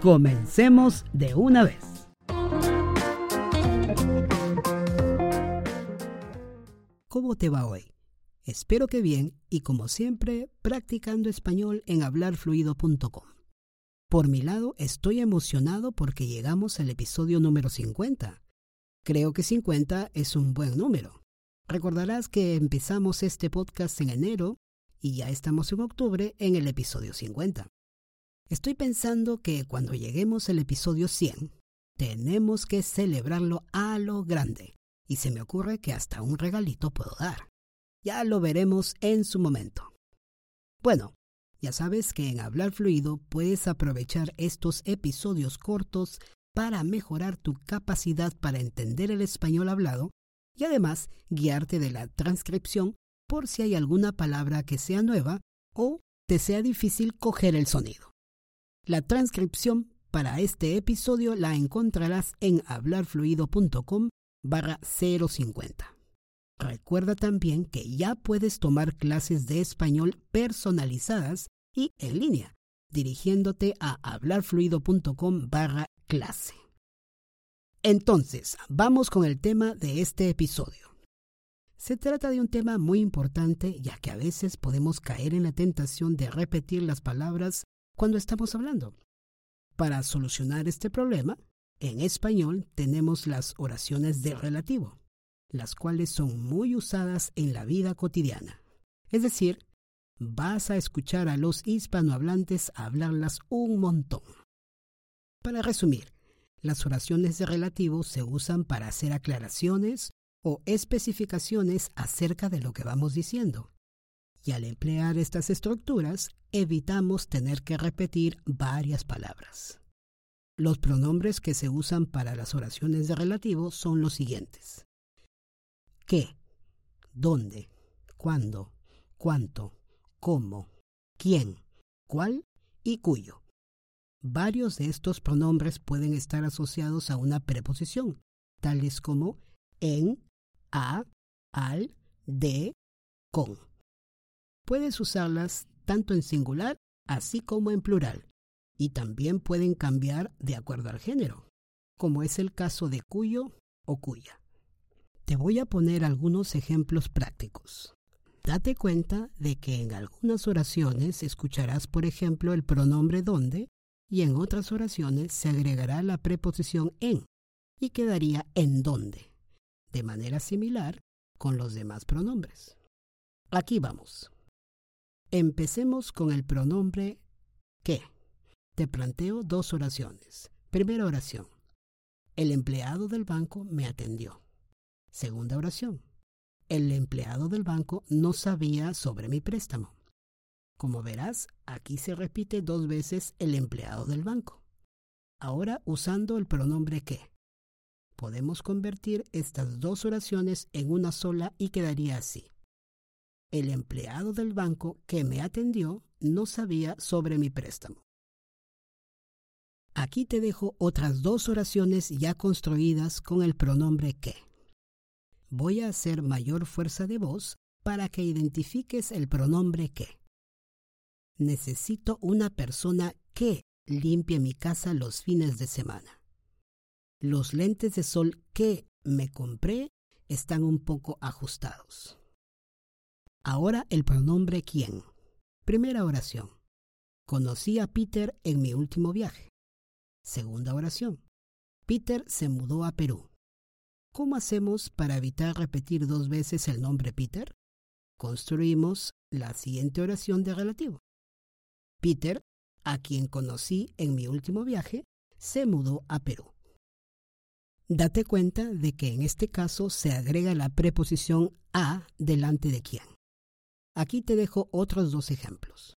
comencemos de una vez. ¿Cómo te va hoy? Espero que bien y como siempre, practicando español en hablarfluido.com. Por mi lado, estoy emocionado porque llegamos al episodio número 50. Creo que 50 es un buen número. Recordarás que empezamos este podcast en enero y ya estamos en octubre en el episodio 50. Estoy pensando que cuando lleguemos al episodio 100, tenemos que celebrarlo a lo grande. Y se me ocurre que hasta un regalito puedo dar. Ya lo veremos en su momento. Bueno, ya sabes que en Hablar Fluido puedes aprovechar estos episodios cortos para mejorar tu capacidad para entender el español hablado y además guiarte de la transcripción por si hay alguna palabra que sea nueva o te sea difícil coger el sonido. La transcripción para este episodio la encontrarás en hablarfluido.com barra 050. Recuerda también que ya puedes tomar clases de español personalizadas y en línea, dirigiéndote a hablarfluido.com barra clase. Entonces, vamos con el tema de este episodio. Se trata de un tema muy importante ya que a veces podemos caer en la tentación de repetir las palabras cuando estamos hablando. Para solucionar este problema, en español tenemos las oraciones de relativo, las cuales son muy usadas en la vida cotidiana. Es decir, vas a escuchar a los hispanohablantes hablarlas un montón. Para resumir, las oraciones de relativo se usan para hacer aclaraciones o especificaciones acerca de lo que vamos diciendo y al emplear estas estructuras evitamos tener que repetir varias palabras. Los pronombres que se usan para las oraciones de relativo son los siguientes. ¿Qué? ¿Dónde? ¿Cuándo? ¿Cuánto? ¿Cómo? ¿Quién? ¿Cuál? y cuyo. Varios de estos pronombres pueden estar asociados a una preposición, tales como en, a, al, de, con. Puedes usarlas tanto en singular así como en plural, y también pueden cambiar de acuerdo al género, como es el caso de cuyo o cuya. Te voy a poner algunos ejemplos prácticos. Date cuenta de que en algunas oraciones escucharás, por ejemplo, el pronombre donde y en otras oraciones se agregará la preposición en y quedaría en donde, de manera similar con los demás pronombres. Aquí vamos. Empecemos con el pronombre que. Te planteo dos oraciones. Primera oración. El empleado del banco me atendió. Segunda oración. El empleado del banco no sabía sobre mi préstamo. Como verás, aquí se repite dos veces el empleado del banco. Ahora usando el pronombre que. Podemos convertir estas dos oraciones en una sola y quedaría así. El empleado del banco que me atendió no sabía sobre mi préstamo. Aquí te dejo otras dos oraciones ya construidas con el pronombre que. Voy a hacer mayor fuerza de voz para que identifiques el pronombre que. Necesito una persona que limpie mi casa los fines de semana. Los lentes de sol que me compré están un poco ajustados. Ahora el pronombre quién. Primera oración. Conocí a Peter en mi último viaje. Segunda oración. Peter se mudó a Perú. ¿Cómo hacemos para evitar repetir dos veces el nombre Peter? Construimos la siguiente oración de relativo. Peter, a quien conocí en mi último viaje, se mudó a Perú. Date cuenta de que en este caso se agrega la preposición a delante de quién. Aquí te dejo otros dos ejemplos.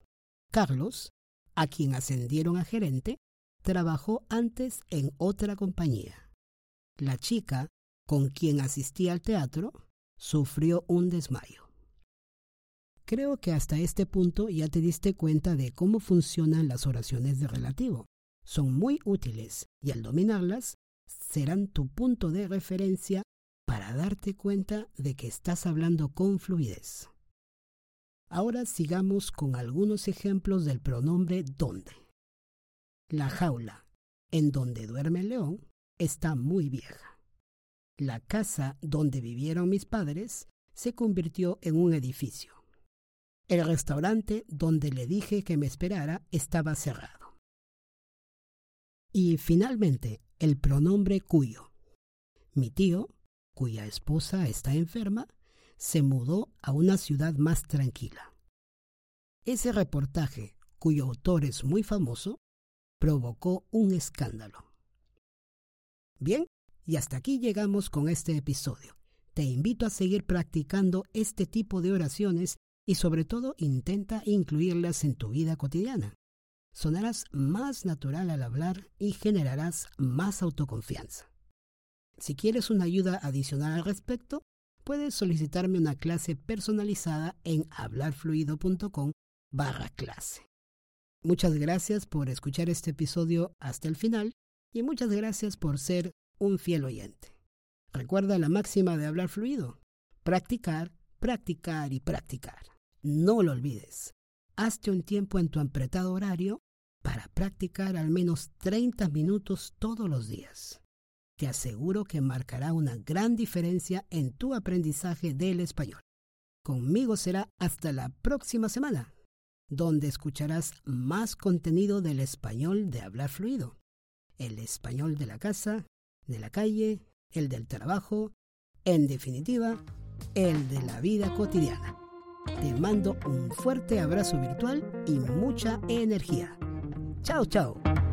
Carlos, a quien ascendieron a gerente, trabajó antes en otra compañía. La chica, con quien asistía al teatro, sufrió un desmayo. Creo que hasta este punto ya te diste cuenta de cómo funcionan las oraciones de relativo. Son muy útiles y al dominarlas serán tu punto de referencia para darte cuenta de que estás hablando con fluidez. Ahora sigamos con algunos ejemplos del pronombre donde. La jaula en donde duerme el león está muy vieja. La casa donde vivieron mis padres se convirtió en un edificio. El restaurante donde le dije que me esperara estaba cerrado. Y finalmente, el pronombre cuyo. Mi tío, cuya esposa está enferma, se mudó a una ciudad más tranquila. Ese reportaje, cuyo autor es muy famoso, provocó un escándalo. Bien, y hasta aquí llegamos con este episodio. Te invito a seguir practicando este tipo de oraciones y sobre todo intenta incluirlas en tu vida cotidiana. Sonarás más natural al hablar y generarás más autoconfianza. Si quieres una ayuda adicional al respecto, puedes solicitarme una clase personalizada en hablarfluido.com barra clase. Muchas gracias por escuchar este episodio hasta el final y muchas gracias por ser un fiel oyente. Recuerda la máxima de hablar fluido. Practicar, practicar y practicar. No lo olvides. Hazte un tiempo en tu apretado horario para practicar al menos 30 minutos todos los días te aseguro que marcará una gran diferencia en tu aprendizaje del español. Conmigo será hasta la próxima semana, donde escucharás más contenido del español de hablar fluido. El español de la casa, de la calle, el del trabajo, en definitiva, el de la vida cotidiana. Te mando un fuerte abrazo virtual y mucha energía. Chao, chao.